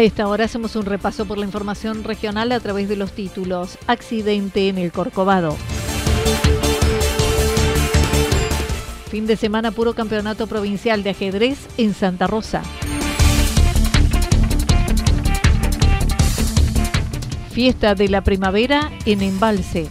A esta hora hacemos un repaso por la información regional a través de los títulos. Accidente en el Corcovado. Fin de semana puro campeonato provincial de ajedrez en Santa Rosa. Fiesta de la primavera en Embalse.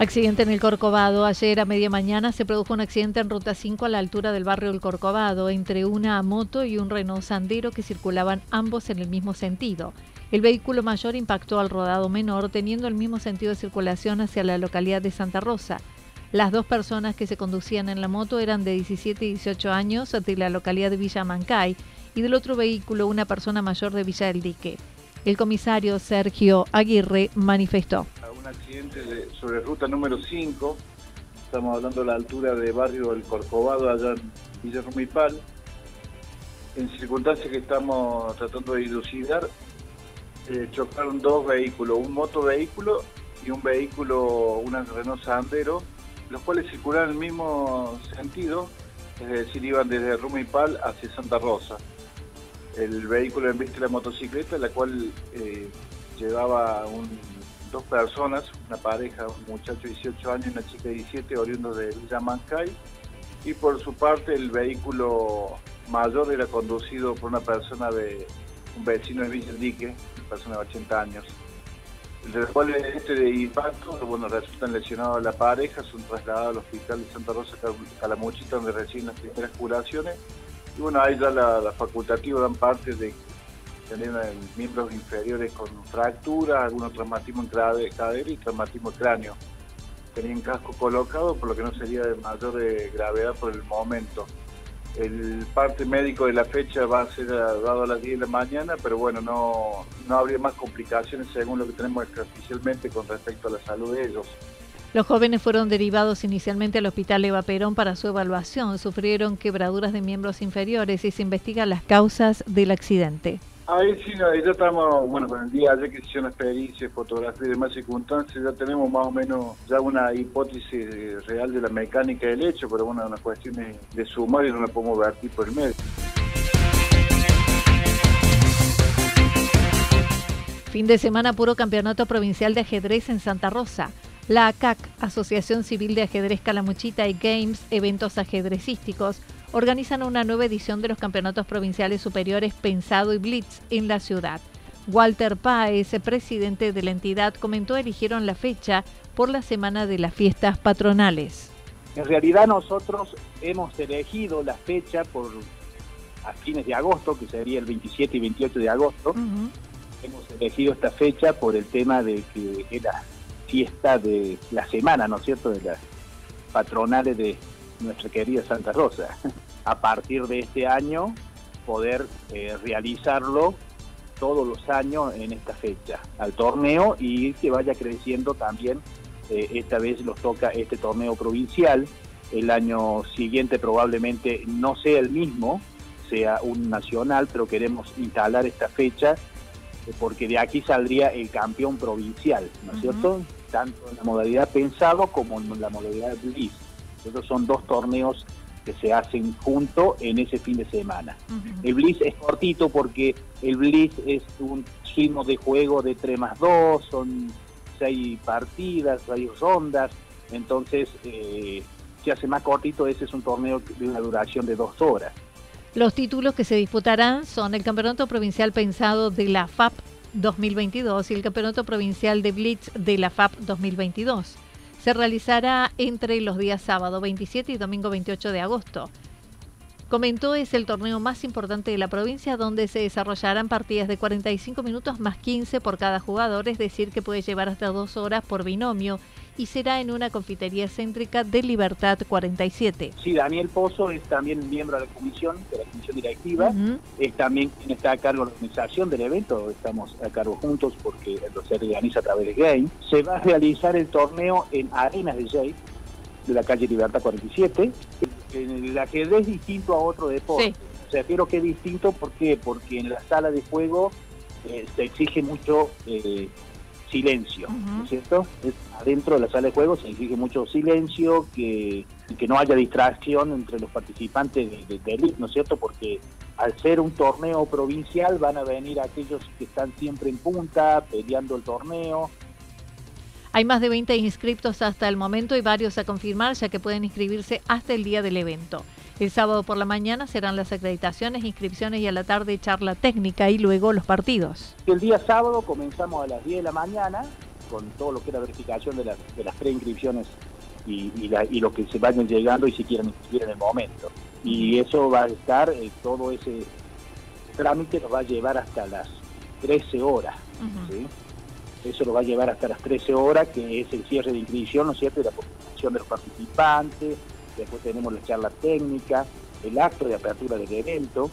Accidente en el Corcovado. Ayer a media mañana se produjo un accidente en ruta 5 a la altura del barrio El Corcovado entre una moto y un Renault Sandero que circulaban ambos en el mismo sentido. El vehículo mayor impactó al rodado menor teniendo el mismo sentido de circulación hacia la localidad de Santa Rosa. Las dos personas que se conducían en la moto eran de 17 y 18 años de la localidad de Villa Mancay y del otro vehículo una persona mayor de Villa del Dique. El comisario Sergio Aguirre manifestó accidente sobre ruta número 5, estamos hablando de la altura de barrio El Corcovado, allá en Villa Rumipal, en circunstancias que estamos tratando de dilucidar, eh, chocaron dos vehículos, un motovehículo y un vehículo, una Renault Sandero, los cuales circulaban en el mismo sentido, es decir, iban desde Rumipal hacia Santa Rosa. El vehículo en vista de la motocicleta, la cual eh, llevaba un dos personas, una pareja, un muchacho de 18 años y una chica de 17, oriundo de Villa Mancay. Y por su parte el vehículo mayor era conducido por una persona de un vecino de Villa Dique, una persona de 80 años. Después de este impacto, bueno, resultan lesionados la pareja, son trasladados al hospital de Santa Rosa Calamuchita, donde reciben las primeras curaciones. Y bueno, ahí ya la, la facultativa dan parte de tenían miembros inferiores con fractura, algunos traumatismo en cadera y traumatismo cráneo. Tenían casco colocado, por lo que no sería de mayor eh, gravedad por el momento. El parte médico de la fecha va a ser dado a las 10 de la mañana, pero bueno, no, no habría más complicaciones según lo que tenemos oficialmente con respecto a la salud de ellos. Los jóvenes fueron derivados inicialmente al Hospital Eva Perón para su evaluación. Sufrieron quebraduras de miembros inferiores y se investigan las causas del accidente. Ahí sí, ya estamos, bueno, con el día ayer que hicieron experiencia, fotografía y demás circunstancias, ya tenemos más o menos ya una hipótesis real de la mecánica del hecho, pero bueno, una cuestión de sumar y no la podemos vertir por el medio. Fin de semana puro campeonato provincial de ajedrez en Santa Rosa. La ACAC, Asociación Civil de Ajedrez Calamuchita y Games, eventos ajedrecísticos, organizan una nueva edición de los campeonatos provinciales superiores Pensado y Blitz en la ciudad. Walter Páez, presidente de la entidad, comentó eligieron la fecha por la semana de las fiestas patronales. En realidad nosotros hemos elegido la fecha por a fines de agosto, que sería el 27 y 28 de agosto, hemos elegido esta fecha por el tema de que es la fiesta de la semana, ¿no es cierto?, de las patronales de nuestra querida Santa Rosa. A partir de este año, poder eh, realizarlo todos los años en esta fecha, al torneo y que vaya creciendo también. Eh, esta vez nos toca este torneo provincial. El año siguiente probablemente no sea el mismo, sea un nacional, pero queremos instalar esta fecha eh, porque de aquí saldría el campeón provincial, ¿no es cierto? Tanto en la modalidad pensado como en la modalidad Blitz. Estos son dos torneos que se hacen juntos en ese fin de semana. El Blitz es cortito porque el Blitz es un ritmo de juego de 3 más 2, son seis partidas, seis rondas, entonces eh, se hace más cortito, ese es un torneo de una duración de dos horas. Los títulos que se disputarán son el Campeonato Provincial Pensado de la FAP 2022 y el Campeonato Provincial de Blitz de la FAP 2022. Se realizará entre los días sábado 27 y domingo 28 de agosto. Comentó es el torneo más importante de la provincia donde se desarrollarán partidas de 45 minutos más 15 por cada jugador, es decir, que puede llevar hasta dos horas por binomio y será en una confitería céntrica de Libertad 47. Sí, Daniel Pozo es también miembro de la comisión, de la comisión directiva, es también quien está a cargo de la organización del evento, estamos a cargo juntos porque se organiza a través de Game. Se va a realizar el torneo en Arenas de Jay, de la calle Libertad 47. El ajedrez es distinto a otro deporte. O sea, creo que es distinto ¿por qué? porque en la sala de juego eh, se exige mucho eh, silencio, ¿no es cierto? adentro de la sala de juegos se exige mucho silencio, que, que no haya distracción entre los participantes de, de, ¿no es cierto? Porque al ser un torneo provincial van a venir aquellos que están siempre en punta, peleando el torneo. Hay más de 20 inscriptos hasta el momento y varios a confirmar, ya que pueden inscribirse hasta el día del evento. El sábado por la mañana serán las acreditaciones, inscripciones y a la tarde charla técnica y luego los partidos. El día sábado comenzamos a las 10 de la mañana con todo lo que es la verificación de las, de las preinscripciones y, y, y lo que se vayan llegando y si quieren inscribir en el momento. Y eso va a estar, eh, todo ese trámite nos va a llevar hasta las 13 horas. Eso lo va a llevar hasta las 13 horas, que es el cierre de inscripción, ¿no es cierto?, y la postulación de los participantes, después tenemos la charla técnica, el acto de apertura del evento,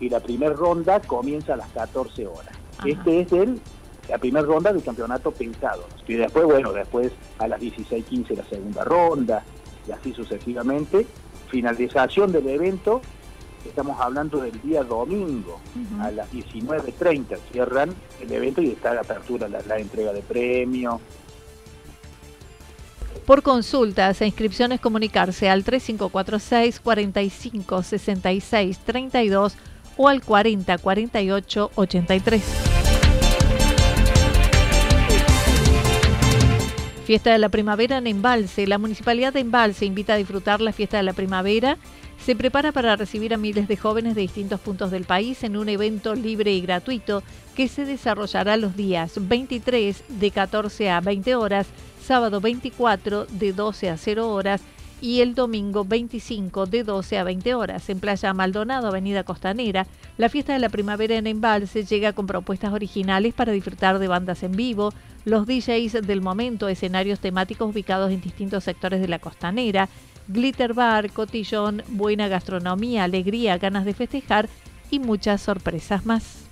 y la primera ronda comienza a las 14 horas. Este es el, la primera ronda del campeonato pensado. Y después, bueno, después a las 16.15 la segunda ronda, y así sucesivamente. Finalización del evento, estamos hablando del día domingo, a las 19.30 cierran el evento y está la apertura, la, la entrega de premios, por consultas e inscripciones comunicarse al 3546 45 66 32 o al 40 48 83. Fiesta de la Primavera en Embalse. La Municipalidad de Embalse invita a disfrutar la Fiesta de la Primavera. Se prepara para recibir a miles de jóvenes de distintos puntos del país en un evento libre y gratuito que se desarrollará los días 23 de 14 a 20 horas sábado 24 de 12 a 0 horas y el domingo 25 de 12 a 20 horas. En Playa Maldonado, Avenida Costanera, la fiesta de la primavera en Embalse llega con propuestas originales para disfrutar de bandas en vivo, los DJs del momento, escenarios temáticos ubicados en distintos sectores de la costanera, glitter bar, cotillón, buena gastronomía, alegría, ganas de festejar y muchas sorpresas más.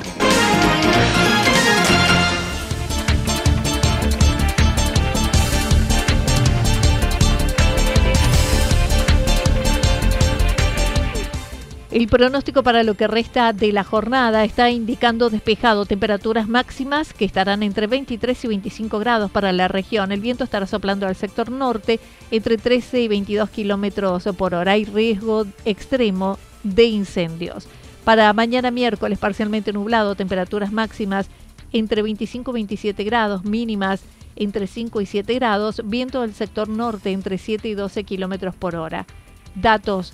El pronóstico para lo que resta de la jornada está indicando despejado, temperaturas máximas que estarán entre 23 y 25 grados para la región. El viento estará soplando al sector norte entre 13 y 22 kilómetros por hora. Hay riesgo extremo de incendios. Para mañana miércoles parcialmente nublado, temperaturas máximas entre 25 y 27 grados, mínimas entre 5 y 7 grados, viento del sector norte entre 7 y 12 kilómetros por hora. Datos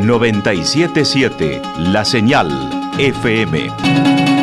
977 La Señal FM.